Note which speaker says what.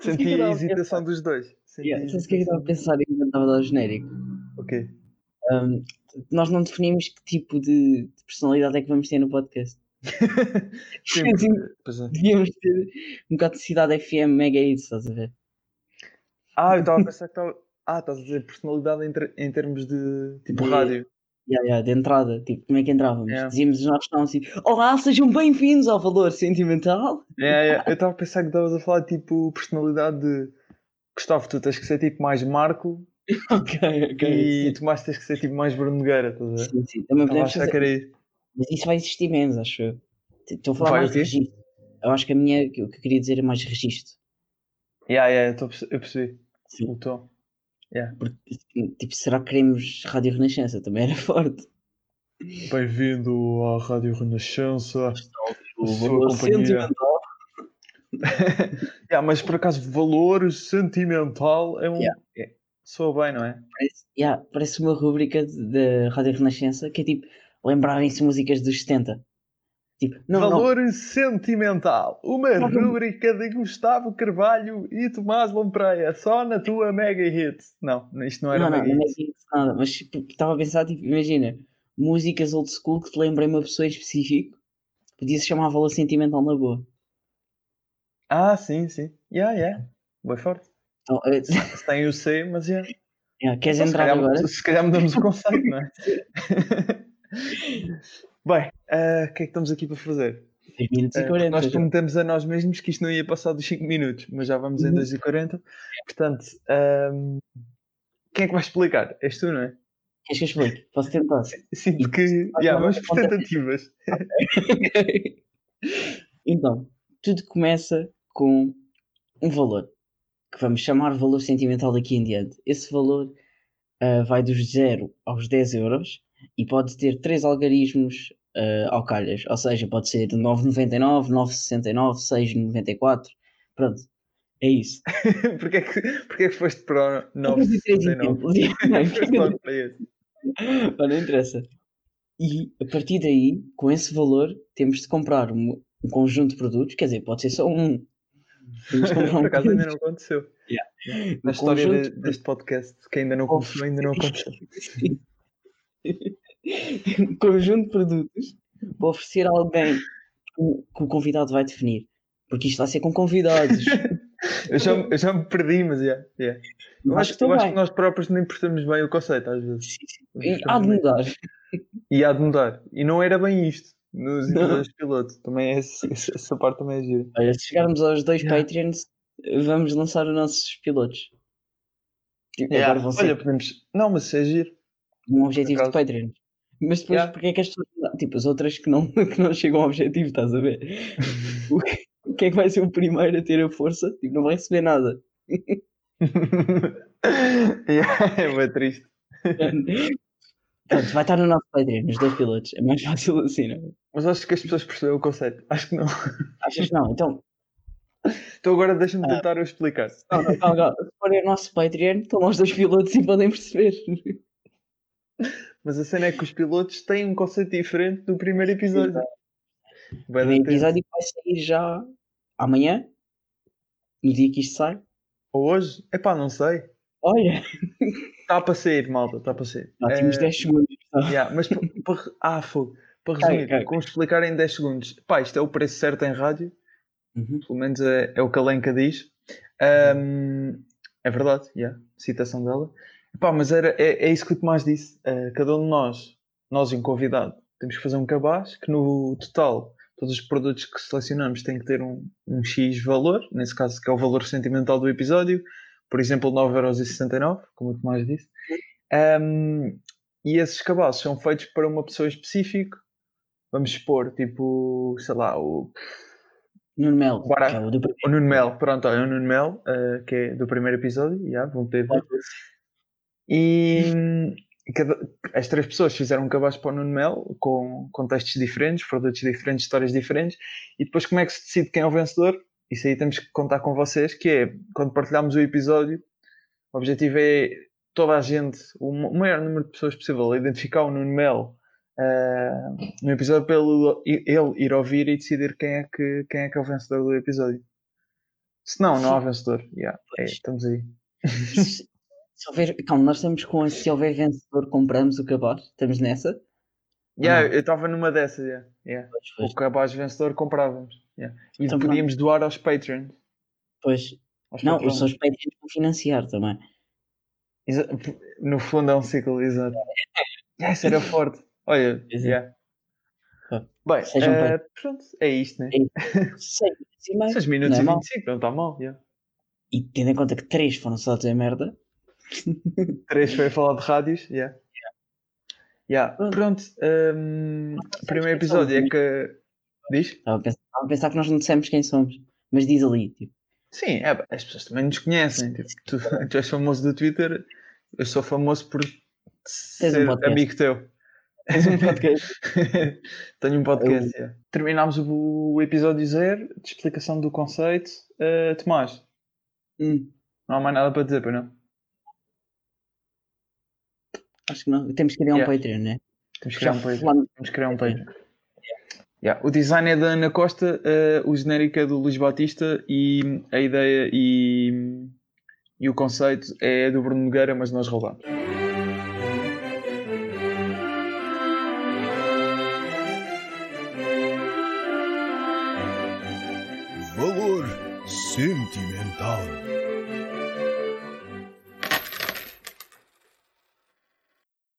Speaker 1: Senti a hesitação dos dois.
Speaker 2: Senti yeah, sabes o que é que estava a pensar enquanto estava a dar o genérico?
Speaker 1: Ok.
Speaker 2: Um, nós não definimos que tipo de, de, personalidade é que vamos ter no podcast.
Speaker 1: Sim,
Speaker 2: é. Devíamos ter um bocado de cidade FM mega isso, estás a ver?
Speaker 1: Ah, eu estava a pensar que estava. Ah, estás a dizer personalidade em, ter, em termos de tipo de, rádio.
Speaker 2: Yeah, yeah, de entrada, tipo, como é que entrávamos? Yeah. Dizíamos os nossos nomes assim: Olá, sejam bem-vindos ao Valor Sentimental.
Speaker 1: Yeah, yeah. Eu estava a pensar que estavas a falar tipo personalidade de Gustavo, tu tens que ser tipo mais Marco.
Speaker 2: ok, ok.
Speaker 1: E sim. Tomás tens que ser tipo mais Bruno Nogueira, estás a ver?
Speaker 2: Sim, sim. Também podemos fazer. Mas isso vai existir menos, acho eu. Estou a falar vai, mais de registro. Eu acho que a minha, o que eu queria dizer é mais registro.
Speaker 1: Yeah, yeah, eu percebi. Sim. O tom. Yeah.
Speaker 2: Porque, tipo, será que queremos Rádio Renascença? Também era forte.
Speaker 1: Bem-vindo à Rádio Renascença.
Speaker 2: O valor sentimental.
Speaker 1: yeah, mas por acaso, valor sentimental é um.
Speaker 2: Yeah.
Speaker 1: É, soa bem, não é?
Speaker 2: Parece, yeah, parece uma rubrica da Rádio Renascença que é tipo lembrarem-se músicas dos 70.
Speaker 1: Tipo, não, Valor não. Sentimental, uma não, rúbrica de Gustavo Carvalho e Tomás Lampreia, só na tua Mega Hit. Não, isto não era
Speaker 2: não,
Speaker 1: Mega
Speaker 2: não, Hit. Não nada, mas tipo, estava a pensar, tipo, imagina, músicas old school que te lembrem uma pessoa específica, podia-se chamar Valor Sentimental na boa.
Speaker 1: Ah, sim, sim. Yeah, yeah. Boa forte. Então, uh... Se tem o C, mas yeah.
Speaker 2: yeah queres então, entrar
Speaker 1: se
Speaker 2: calhar, agora?
Speaker 1: Se calhar mudamos o conceito, não é? Bem, uh, o que é que estamos aqui para fazer?
Speaker 2: 10 minutos e 40.
Speaker 1: Uh, nós prometemos a nós mesmos que isto não ia passar dos 5 minutos, mas já vamos em 2 uhum. e 40. Portanto, um, quem é que vai explicar? És tu, não é?
Speaker 2: Queres que eu explique? Posso tentar?
Speaker 1: Sinto que. Yeah, vamos por tentativas.
Speaker 2: então, tudo começa com um valor que vamos chamar valor sentimental daqui em diante. Esse valor uh, vai dos 0 aos 10 euros e pode ter três algarismos uh, ao calhas, ou seja, pode ser 9,99, 9,69, 6,94, pronto, é isso.
Speaker 1: porquê, que, porquê que foste para o 9,69?
Speaker 2: não, não interessa. E a partir daí, com esse valor, temos de comprar um, um conjunto de produtos, quer dizer, pode ser só um.
Speaker 1: Temos de comprar um Por acaso ainda não aconteceu. Yeah. Na um história conjunto... deste podcast, que ainda não ainda não aconteceu.
Speaker 2: Um conjunto de produtos para oferecer a alguém que o convidado vai definir. Porque isto vai ser com convidados.
Speaker 1: eu, já, eu já me perdi, mas yeah, yeah. eu, acho, eu acho que nós próprios nem percebemos bem o conceito às vezes. Sim.
Speaker 2: Há de mudar.
Speaker 1: E há de mudar. E não era bem isto nos episódios piloto. Também é essa parte também é gira.
Speaker 2: Olha, se chegarmos aos dois yeah. Patreons, vamos lançar os nossos pilotos.
Speaker 1: Tipo, yeah. Olha, podemos. Não, mas é giro.
Speaker 2: Um objetivo de Patreon. Mas depois, yeah. porque é que as pessoas. Tipo, as outras que não, que não chegam ao objetivo, estás a ver? o, que, o que é que vai ser o primeiro a ter a força? Tipo, não vai receber nada.
Speaker 1: yeah, é bem triste.
Speaker 2: Pronto, vai estar no nosso Patreon, nos dois pilotos. É mais fácil assim, não é?
Speaker 1: Mas acho que as pessoas perceberam o conceito. Acho que não.
Speaker 2: Achas que não? Então.
Speaker 1: Então agora deixa-me ah. tentar eu explicar.
Speaker 2: Não, não, não, não. Se forem o nosso Patreon, estão lá os dois pilotos e podem perceber.
Speaker 1: Mas a cena é que os pilotos têm um conceito diferente do primeiro episódio.
Speaker 2: O primeiro episódio vai sair já amanhã, no dia que isto sai.
Speaker 1: Ou hoje? Epá, não sei.
Speaker 2: Olha!
Speaker 1: Está para sair, malta, está para sair.
Speaker 2: Já temos é... 10 segundos.
Speaker 1: Yeah, mas para, para, ah, fogo. Para resumir, okay, okay. como explicar em 10 segundos. Pá, isto é o preço certo em rádio. Uhum. Pelo menos é, é, o que a Lenka diz. Um, é verdade, yeah, citação dela. Pá, mas era, é, é isso que o Tomás disse. Uh, cada um de nós, nós em convidado, temos que fazer um cabaz que no total todos os produtos que selecionamos têm que ter um, um X valor, nesse caso que é o valor sentimental do episódio, por exemplo 9,69€, como o Tomás disse. Um, e esses cabazes são feitos para uma pessoa específica. Vamos expor, tipo, sei lá, o.
Speaker 2: Nuno Mel.
Speaker 1: É o, o Nuno Mel, pronto, é o Nuno Mel, uh, que é do primeiro episódio, yeah, vão ter. E cada, as três pessoas fizeram um cabaz para o Nuno Mel com contextos diferentes, produtos diferentes, histórias diferentes. E depois, como é que se decide quem é o vencedor? Isso aí temos que contar com vocês. Que é quando partilhamos o episódio, o objetivo é toda a gente, o maior número de pessoas possível, identificar o Nuno Mel uh, no episódio pelo ele ir ouvir e decidir quem é que, quem é, que é o vencedor do episódio. Se não, não há vencedor. Yeah, é, estamos aí.
Speaker 2: Se houver, calma, nós estamos com se houver vencedor, compramos o cabaz. Estamos nessa?
Speaker 1: Yeah, eu estava numa dessas, yeah, yeah. Pois, pois. o cabaz vencedor comprávamos. Yeah. E então, podíamos pronto. doar aos Patreons.
Speaker 2: Pois. Aos não, os seus Patreons vão financiar também.
Speaker 1: No fundo é um ciclo, exato. É, isso era forte. Olha, yeah. Bem, uh, pronto, é isto, né? É 6 minutos e 25, não está mal. Yeah.
Speaker 2: E tendo em conta que 3 foram só dizer merda.
Speaker 1: 3 foi falar de rádios, yeah. Yeah. Pronto, pronto um, primeiro episódio é que. Diz?
Speaker 2: Estava a, pensar, estava a pensar que nós não dissemos quem somos, mas diz ali, tipo.
Speaker 1: Sim, é, as pessoas também nos conhecem. Tipo, tu, tu és famoso do Twitter, eu sou famoso por ser um amigo teu.
Speaker 2: Tens um podcast.
Speaker 1: Tenho um podcast. Eu... Terminámos o, episódio zero de explicação do conceito. Uh, Tomás,
Speaker 2: hum.
Speaker 1: não há mais nada para dizer, para não?
Speaker 2: Acho que não. Temos que criar yeah. um Patreon, né?
Speaker 1: Temos que criar um Patreon. Temos que criar um Patreon. Yeah. O design é da Ana Costa, uh, o genérico é do Luís Batista e a ideia e, e o conceito é do Bruno Nogueira, mas nós roubamos.
Speaker 3: Valor sentimental.